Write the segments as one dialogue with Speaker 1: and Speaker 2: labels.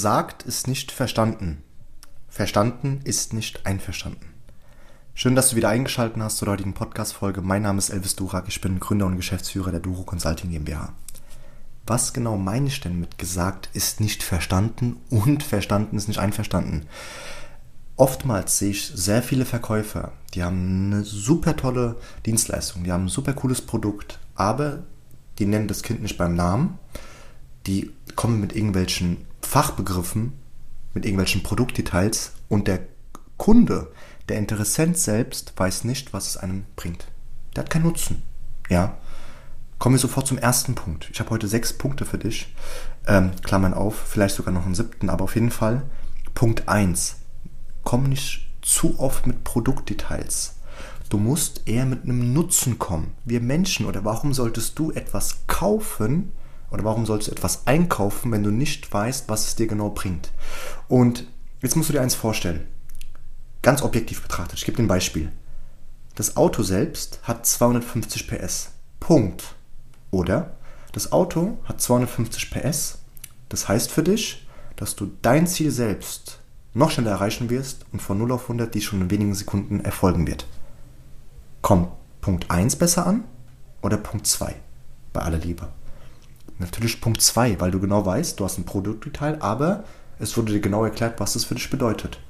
Speaker 1: Gesagt ist nicht verstanden. Verstanden ist nicht einverstanden. Schön, dass du wieder eingeschaltet hast zur heutigen Podcast-Folge. Mein Name ist Elvis Durak, ich bin Gründer und Geschäftsführer der Duro Consulting GmbH. Was genau meine ich denn mit gesagt ist nicht verstanden und verstanden ist nicht einverstanden? Oftmals sehe ich sehr viele Verkäufer, die haben eine super tolle Dienstleistung, die haben ein super cooles Produkt, aber die nennen das Kind nicht beim Namen, die kommen mit irgendwelchen Fachbegriffen, mit irgendwelchen Produktdetails und der Kunde, der Interessent selbst, weiß nicht, was es einem bringt. Der hat keinen Nutzen. Ja. Kommen wir sofort zum ersten Punkt. Ich habe heute sechs Punkte für dich. Ähm, Klammern auf, vielleicht sogar noch einen siebten, aber auf jeden Fall. Punkt 1. Komm nicht zu oft mit Produktdetails. Du musst eher mit einem Nutzen kommen. Wir Menschen, oder warum solltest du etwas kaufen, oder warum sollst du etwas einkaufen, wenn du nicht weißt, was es dir genau bringt? Und jetzt musst du dir eins vorstellen. Ganz objektiv betrachtet. Ich gebe dir ein Beispiel. Das Auto selbst hat 250 PS. Punkt. Oder das Auto hat 250 PS. Das heißt für dich, dass du dein Ziel selbst noch schneller erreichen wirst und von 0 auf 100 die schon in wenigen Sekunden erfolgen wird. Kommt Punkt 1 besser an oder Punkt 2? Bei aller Liebe. Natürlich Punkt 2, weil du genau weißt, du hast ein Produktdetail, aber es wurde dir genau erklärt, was das für dich bedeutet.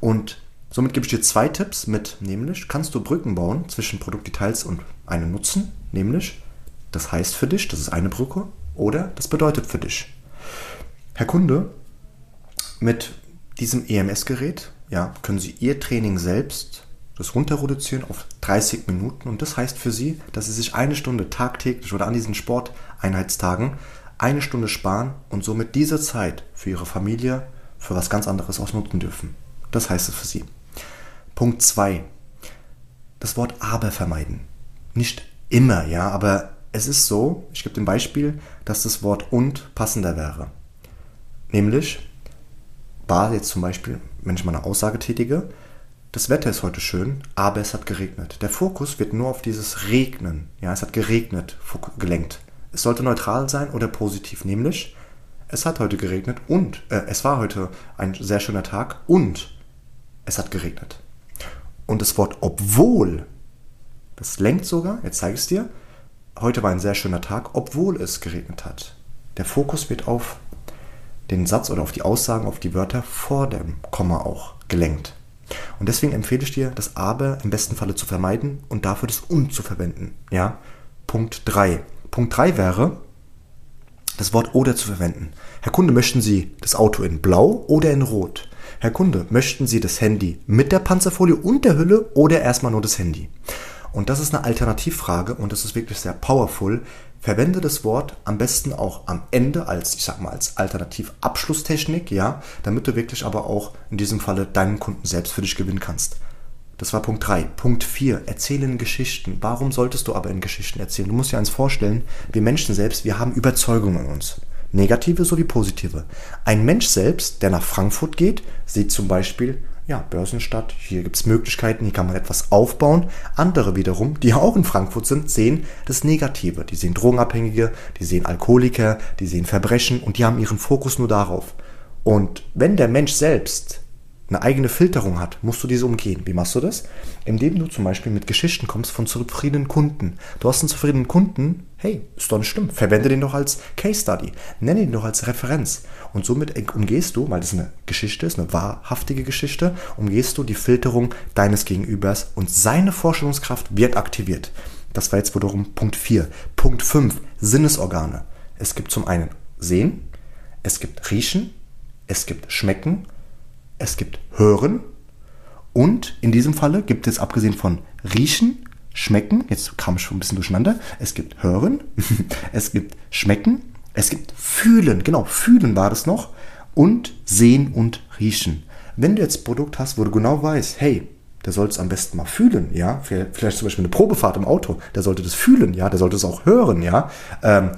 Speaker 1: Und somit gebe ich dir zwei Tipps mit, nämlich kannst du Brücken bauen zwischen Produktdetails und einem Nutzen, nämlich das heißt für dich, das ist eine Brücke, oder das bedeutet für dich. Herr Kunde, mit diesem EMS-Gerät ja, können Sie Ihr Training selbst das runter reduzieren auf 30 Minuten und das heißt für Sie, dass Sie sich eine Stunde tagtäglich oder an diesen Sporteinheitstagen eine Stunde sparen und somit diese Zeit für Ihre Familie für was ganz anderes ausnutzen dürfen. Das heißt es für Sie. Punkt 2. Das Wort aber vermeiden. Nicht immer, ja, aber es ist so, ich gebe dem Beispiel, dass das Wort und passender wäre. Nämlich, war jetzt zum Beispiel, wenn ich mal eine Aussage tätige, das Wetter ist heute schön, aber es hat geregnet. Der Fokus wird nur auf dieses Regnen. Ja, es hat geregnet gelenkt. Es sollte neutral sein oder positiv, nämlich es hat heute geregnet und äh, es war heute ein sehr schöner Tag und es hat geregnet. Und das Wort obwohl, das lenkt sogar, jetzt zeige ich es dir, heute war ein sehr schöner Tag, obwohl es geregnet hat. Der Fokus wird auf den Satz oder auf die Aussagen, auf die Wörter vor dem Komma auch gelenkt. Und deswegen empfehle ich dir, das aber im besten Falle zu vermeiden und dafür das und zu verwenden. Ja? Punkt 3. Punkt 3 wäre, das Wort oder zu verwenden. Herr Kunde, möchten Sie das Auto in blau oder in rot? Herr Kunde, möchten Sie das Handy mit der Panzerfolie und der Hülle oder erstmal nur das Handy? Und das ist eine Alternativfrage und das ist wirklich sehr powerful. Verwende das Wort am besten auch am Ende als, ich sag mal, als Alternativabschlusstechnik, ja, damit du wirklich aber auch in diesem Falle deinen Kunden selbst für dich gewinnen kannst. Das war Punkt 3. Punkt 4. Erzählen Geschichten. Warum solltest du aber in Geschichten erzählen? Du musst dir eins vorstellen, wir Menschen selbst, wir haben Überzeugungen in uns. Negative sowie positive. Ein Mensch selbst, der nach Frankfurt geht, sieht zum Beispiel ja, Börsenstadt, hier gibt es Möglichkeiten, hier kann man etwas aufbauen. Andere wiederum, die auch in Frankfurt sind, sehen das Negative. Die sehen Drogenabhängige, die sehen Alkoholiker, die sehen Verbrechen und die haben ihren Fokus nur darauf. Und wenn der Mensch selbst eine eigene Filterung hat, musst du diese umgehen. Wie machst du das? Indem du zum Beispiel mit Geschichten kommst von zufriedenen Kunden. Du hast einen zufriedenen Kunden, hey, ist doch nicht schlimm, verwende den doch als Case Study, nenne ihn doch als Referenz. Und somit umgehst du, weil das eine Geschichte ist, eine wahrhaftige Geschichte, umgehst du die Filterung deines Gegenübers und seine Vorstellungskraft wird aktiviert. Das war jetzt wiederum Punkt 4. Punkt 5, Sinnesorgane. Es gibt zum einen Sehen, es gibt Riechen, es gibt Schmecken es gibt Hören und in diesem Falle gibt es abgesehen von Riechen, Schmecken, jetzt kam ich schon ein bisschen durcheinander, es gibt Hören, es gibt Schmecken, es gibt Fühlen, genau, Fühlen war das noch und Sehen und Riechen. Wenn du jetzt ein Produkt hast, wo du genau weißt, hey, der soll es am besten mal fühlen, ja, vielleicht zum Beispiel eine Probefahrt im Auto, der sollte das fühlen, ja, der sollte es auch hören, ja, ähm,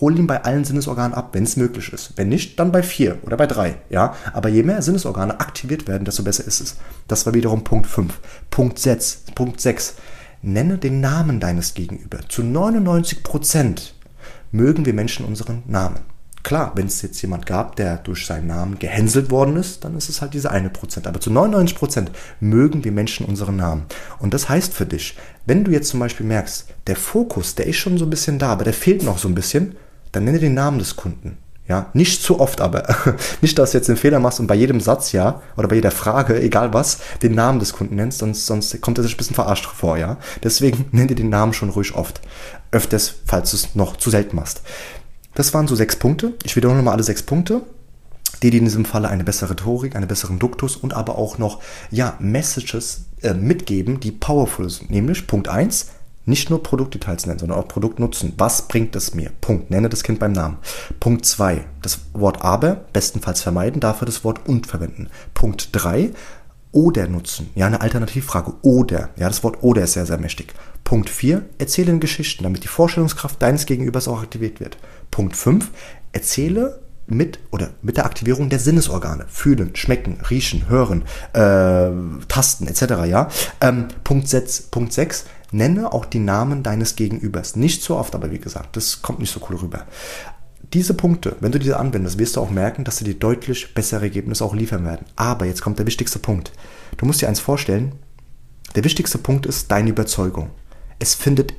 Speaker 1: hol ihn bei allen Sinnesorganen ab, wenn es möglich ist. Wenn nicht, dann bei vier oder bei drei. Ja? Aber je mehr Sinnesorgane aktiviert werden, desto besser ist es. Das war wiederum Punkt 5. Punkt 6. Punkt 6. Nenne den Namen deines Gegenüber. Zu 99 Prozent mögen wir Menschen unseren Namen. Klar, wenn es jetzt jemand gab, der durch seinen Namen gehänselt worden ist, dann ist es halt diese eine Prozent. Aber zu 99 Prozent mögen wir Menschen unseren Namen. Und das heißt für dich, wenn du jetzt zum Beispiel merkst, der Fokus, der ist schon so ein bisschen da, aber der fehlt noch so ein bisschen, dann nenne den Namen des Kunden. Ja, nicht zu oft, aber nicht, dass du jetzt einen Fehler machst und bei jedem Satz, ja, oder bei jeder Frage, egal was, den Namen des Kunden nennst, sonst, sonst kommt er sich ein bisschen verarscht vor, ja. Deswegen nenn dir den Namen schon ruhig oft. Öfters, falls du es noch zu selten machst. Das waren so sechs Punkte. Ich wiederhole nochmal alle sechs Punkte die dir in diesem Falle eine bessere Rhetorik, einen besseren Duktus und aber auch noch ja, Messages äh, mitgeben, die powerful sind. Nämlich Punkt 1, nicht nur Produktdetails nennen, sondern auch Produktnutzen. Was bringt es mir? Punkt. Nenne das Kind beim Namen. Punkt 2, das Wort aber bestenfalls vermeiden, dafür das Wort und verwenden. Punkt 3, oder nutzen. Ja, eine Alternativfrage. Oder. Ja, das Wort oder ist sehr, sehr mächtig. Punkt 4, erzähle in Geschichten, damit die Vorstellungskraft deines Gegenübers auch aktiviert wird. Punkt 5, erzähle mit oder mit der Aktivierung der Sinnesorgane. Fühlen, schmecken, riechen, hören, äh, tasten etc. Ja? Ähm, Punkt, 6, Punkt 6, nenne auch die Namen deines Gegenübers. Nicht so oft, aber wie gesagt, das kommt nicht so cool rüber. Diese Punkte, wenn du diese anwendest, wirst du auch merken, dass sie dir deutlich bessere Ergebnisse auch liefern werden. Aber jetzt kommt der wichtigste Punkt. Du musst dir eins vorstellen, der wichtigste Punkt ist deine Überzeugung. Es findet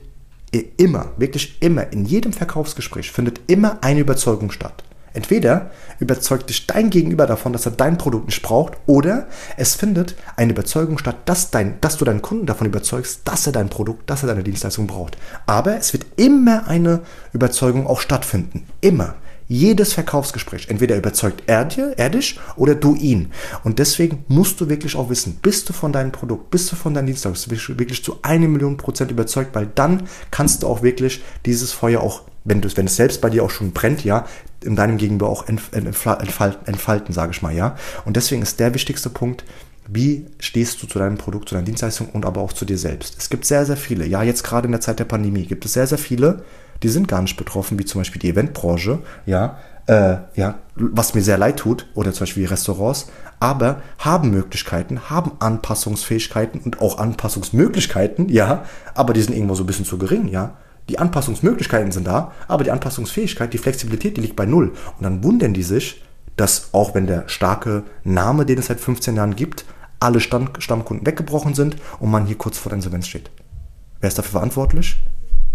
Speaker 1: immer, wirklich immer, in jedem Verkaufsgespräch findet immer eine Überzeugung statt. Entweder überzeugt dich dein Gegenüber davon, dass er dein Produkt nicht braucht, oder es findet eine Überzeugung statt, dass, dein, dass du deinen Kunden davon überzeugst, dass er dein Produkt, dass er deine Dienstleistung braucht. Aber es wird immer eine Überzeugung auch stattfinden. Immer. Jedes Verkaufsgespräch, entweder überzeugt er dir, er dich oder du ihn. Und deswegen musst du wirklich auch wissen, bist du von deinem Produkt, bist du von deinem Dienstleistung wirklich zu einer Million Prozent überzeugt, weil dann kannst du auch wirklich dieses Feuer auch wenn, du, wenn es selbst bei dir auch schon brennt, ja, in deinem Gegenüber auch entfalten, entfalten sage ich mal, ja. Und deswegen ist der wichtigste Punkt, wie stehst du zu deinem Produkt, zu deiner Dienstleistung und aber auch zu dir selbst? Es gibt sehr, sehr viele. Ja, jetzt gerade in der Zeit der Pandemie gibt es sehr, sehr viele, die sind gar nicht betroffen, wie zum Beispiel die Eventbranche, ja, äh, ja, was mir sehr leid tut, oder zum Beispiel Restaurants, aber haben Möglichkeiten, haben Anpassungsfähigkeiten und auch Anpassungsmöglichkeiten, ja, aber die sind irgendwo so ein bisschen zu gering, ja. Die Anpassungsmöglichkeiten sind da, aber die Anpassungsfähigkeit, die Flexibilität, die liegt bei null. Und dann wundern die sich, dass auch wenn der starke Name, den es seit 15 Jahren gibt, alle Stamm Stammkunden weggebrochen sind und man hier kurz vor der Insolvenz steht. Wer ist dafür verantwortlich?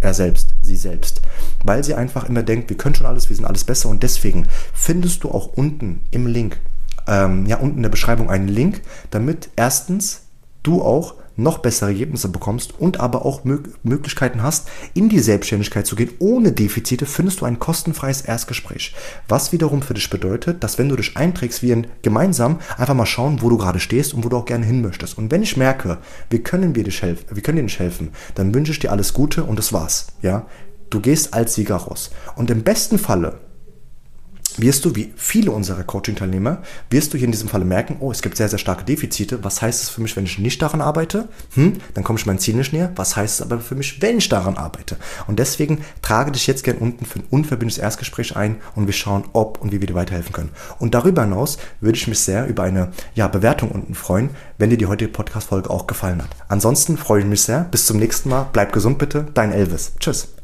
Speaker 1: Er selbst, sie selbst. Weil sie einfach immer denkt, wir können schon alles, wir sind alles besser und deswegen findest du auch unten im Link, ähm, ja, unten in der Beschreibung einen Link, damit erstens du auch noch bessere Ergebnisse bekommst und aber auch Möglichkeiten hast, in die Selbstständigkeit zu gehen. Ohne Defizite findest du ein kostenfreies Erstgespräch. Was wiederum für dich bedeutet, dass wenn du dich einträgst, wir gemeinsam einfach mal schauen, wo du gerade stehst und wo du auch gerne hin möchtest. Und wenn ich merke, wir können dir dich helfen, wir können dir nicht helfen, dann wünsche ich dir alles Gute und das war's. Ja? Du gehst als Sieger raus. Und im besten Falle wirst du, wie viele unserer Coaching-Teilnehmer, wirst du hier in diesem Falle merken, oh, es gibt sehr, sehr starke Defizite. Was heißt es für mich, wenn ich nicht daran arbeite? Hm, dann komme ich meinem Ziel nicht näher. Was heißt es aber für mich, wenn ich daran arbeite? Und deswegen trage dich jetzt gern unten für ein unverbindliches Erstgespräch ein und wir schauen, ob und wie wir dir weiterhelfen können. Und darüber hinaus würde ich mich sehr über eine ja, Bewertung unten freuen, wenn dir die heutige Podcast-Folge auch gefallen hat. Ansonsten freue ich mich sehr. Bis zum nächsten Mal. Bleib gesund bitte. Dein Elvis. Tschüss.